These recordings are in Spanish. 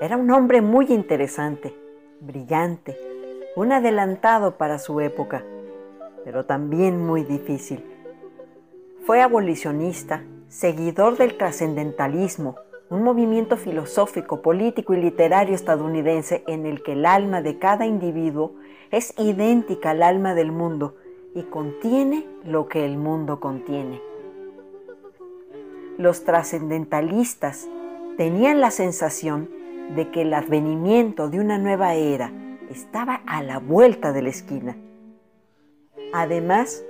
era un hombre muy interesante, brillante, un adelantado para su época, pero también muy difícil. Fue abolicionista, seguidor del trascendentalismo, un movimiento filosófico, político y literario estadounidense en el que el alma de cada individuo es idéntica al alma del mundo y contiene lo que el mundo contiene los trascendentalistas tenían la sensación de que el advenimiento de una nueva era estaba a la vuelta de la esquina. Además,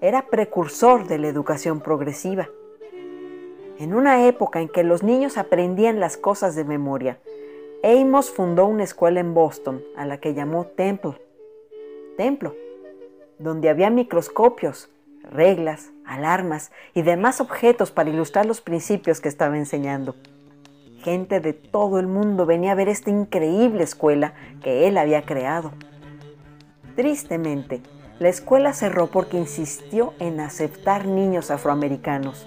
era precursor de la educación progresiva. En una época en que los niños aprendían las cosas de memoria, Amos fundó una escuela en Boston a la que llamó Temple, templo, donde había microscopios, reglas, alarmas y demás objetos para ilustrar los principios que estaba enseñando. Gente de todo el mundo venía a ver esta increíble escuela que él había creado. Tristemente, la escuela cerró porque insistió en aceptar niños afroamericanos.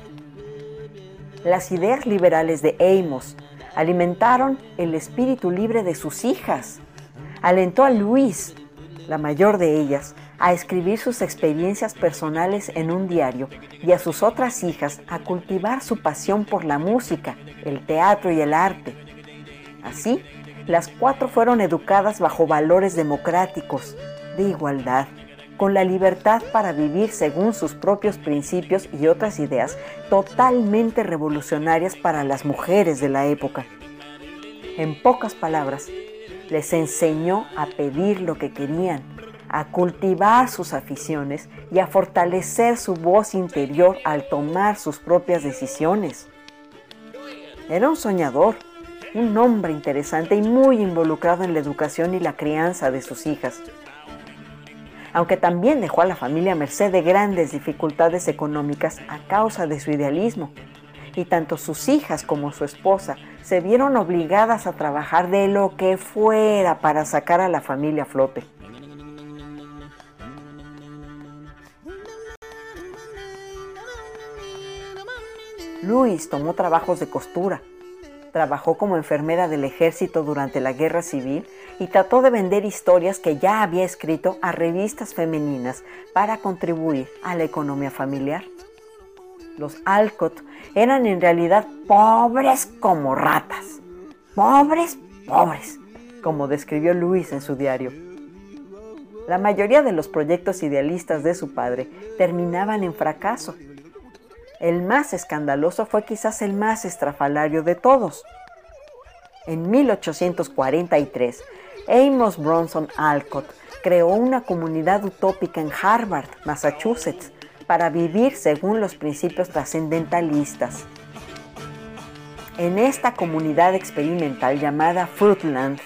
Las ideas liberales de Amos alimentaron el espíritu libre de sus hijas. Alentó a Luis, la mayor de ellas, a escribir sus experiencias personales en un diario y a sus otras hijas a cultivar su pasión por la música, el teatro y el arte. Así, las cuatro fueron educadas bajo valores democráticos, de igualdad, con la libertad para vivir según sus propios principios y otras ideas totalmente revolucionarias para las mujeres de la época. En pocas palabras, les enseñó a pedir lo que querían, a cultivar sus aficiones y a fortalecer su voz interior al tomar sus propias decisiones. Era un soñador, un hombre interesante y muy involucrado en la educación y la crianza de sus hijas. Aunque también dejó a la familia merced de grandes dificultades económicas a causa de su idealismo, y tanto sus hijas como su esposa se vieron obligadas a trabajar de lo que fuera para sacar a la familia a flote. Luis tomó trabajos de costura, trabajó como enfermera del ejército durante la guerra civil y trató de vender historias que ya había escrito a revistas femeninas para contribuir a la economía familiar. Los Alcott eran en realidad pobres como ratas. Pobres, pobres, como describió Luis en su diario. La mayoría de los proyectos idealistas de su padre terminaban en fracaso el más escandaloso fue quizás el más estrafalario de todos. En 1843, Amos Bronson Alcott creó una comunidad utópica en Harvard, Massachusetts, para vivir según los principios trascendentalistas. En esta comunidad experimental llamada Fruitland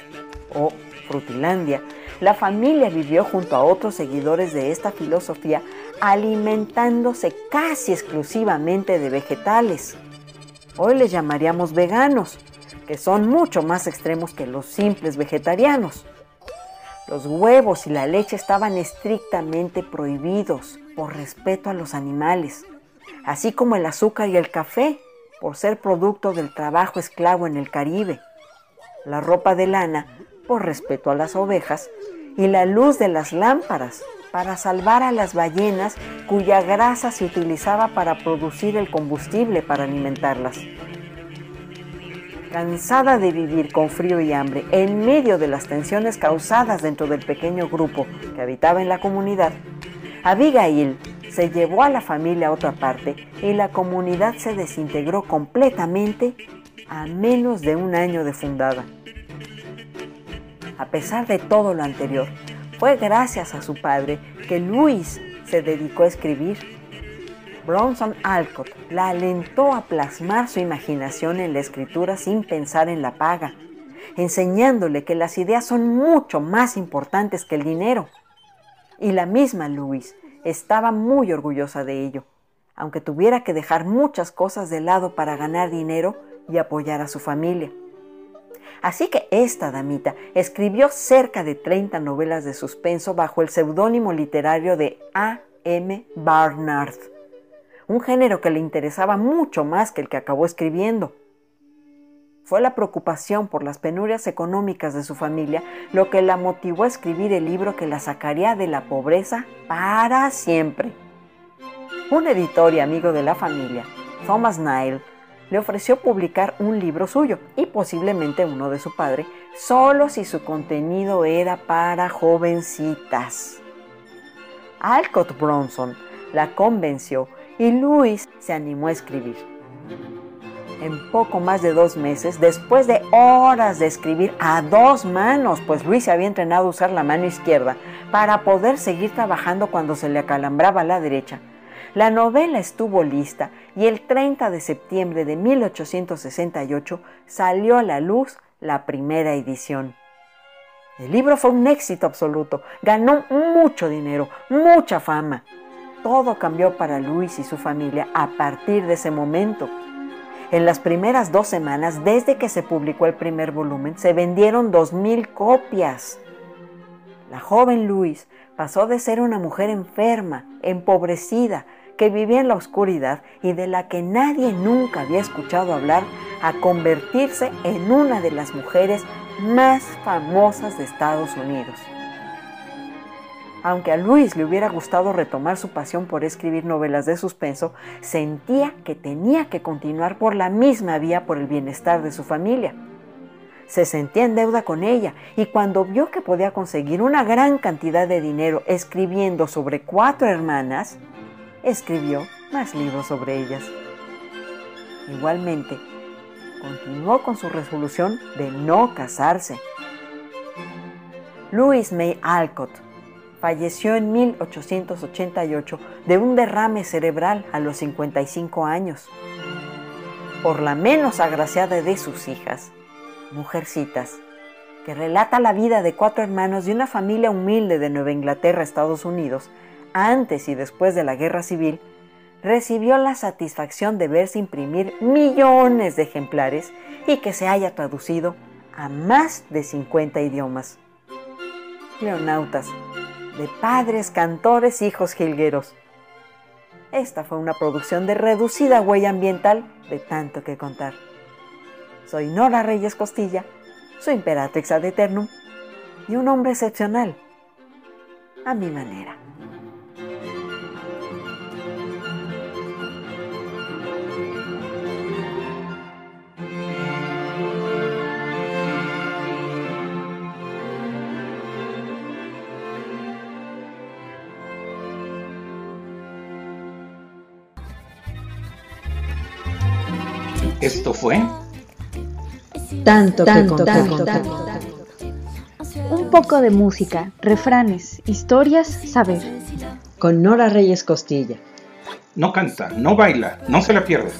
o Frutilandia, la familia vivió junto a otros seguidores de esta filosofía alimentándose casi exclusivamente de vegetales. Hoy les llamaríamos veganos, que son mucho más extremos que los simples vegetarianos. Los huevos y la leche estaban estrictamente prohibidos por respeto a los animales, así como el azúcar y el café, por ser producto del trabajo esclavo en el Caribe. La ropa de lana, por respeto a las ovejas, y la luz de las lámparas para salvar a las ballenas cuya grasa se utilizaba para producir el combustible para alimentarlas. Cansada de vivir con frío y hambre en medio de las tensiones causadas dentro del pequeño grupo que habitaba en la comunidad, Abigail se llevó a la familia a otra parte y la comunidad se desintegró completamente a menos de un año de fundada. A pesar de todo lo anterior, fue gracias a su padre que Luis se dedicó a escribir. Bronson Alcott la alentó a plasmar su imaginación en la escritura sin pensar en la paga, enseñándole que las ideas son mucho más importantes que el dinero. Y la misma Luis estaba muy orgullosa de ello, aunque tuviera que dejar muchas cosas de lado para ganar dinero y apoyar a su familia. Así que esta damita escribió cerca de 30 novelas de suspenso bajo el seudónimo literario de A. M. Barnard, un género que le interesaba mucho más que el que acabó escribiendo. Fue la preocupación por las penurias económicas de su familia lo que la motivó a escribir el libro que la sacaría de la pobreza para siempre. Un editor y amigo de la familia, Thomas Nile, le ofreció publicar un libro suyo y posiblemente uno de su padre, solo si su contenido era para jovencitas. Alcott Bronson la convenció y Louis se animó a escribir. En poco más de dos meses, después de horas de escribir a dos manos, pues Luis se había entrenado a usar la mano izquierda para poder seguir trabajando cuando se le acalambraba la derecha, la novela estuvo lista y el 30 de septiembre de 1868 salió a la luz la primera edición. El libro fue un éxito absoluto, ganó mucho dinero, mucha fama. Todo cambió para Luis y su familia a partir de ese momento. En las primeras dos semanas, desde que se publicó el primer volumen, se vendieron 2.000 copias. La joven Luis pasó de ser una mujer enferma, empobrecida, que vivía en la oscuridad y de la que nadie nunca había escuchado hablar, a convertirse en una de las mujeres más famosas de Estados Unidos. Aunque a Luis le hubiera gustado retomar su pasión por escribir novelas de suspenso, sentía que tenía que continuar por la misma vía por el bienestar de su familia. Se sentía en deuda con ella y cuando vio que podía conseguir una gran cantidad de dinero escribiendo sobre cuatro hermanas, escribió más libros sobre ellas. Igualmente, continuó con su resolución de no casarse. Louis May Alcott falleció en 1888 de un derrame cerebral a los 55 años. Por la menos agraciada de sus hijas, Mujercitas, que relata la vida de cuatro hermanos de una familia humilde de Nueva Inglaterra, Estados Unidos, antes y después de la guerra civil, recibió la satisfacción de verse imprimir millones de ejemplares y que se haya traducido a más de 50 idiomas. Leonautas, de padres, cantores, hijos jilgueros. Esta fue una producción de reducida huella ambiental de tanto que contar. Soy Nora Reyes Costilla, su imperatrix ad eternum y un hombre excepcional, a mi manera. Esto fue tanto, tanto, tanto, tanto, Un poco de música, refranes, historias, saber. Con Nora Reyes Costilla. No canta, no baila, no se la pierda.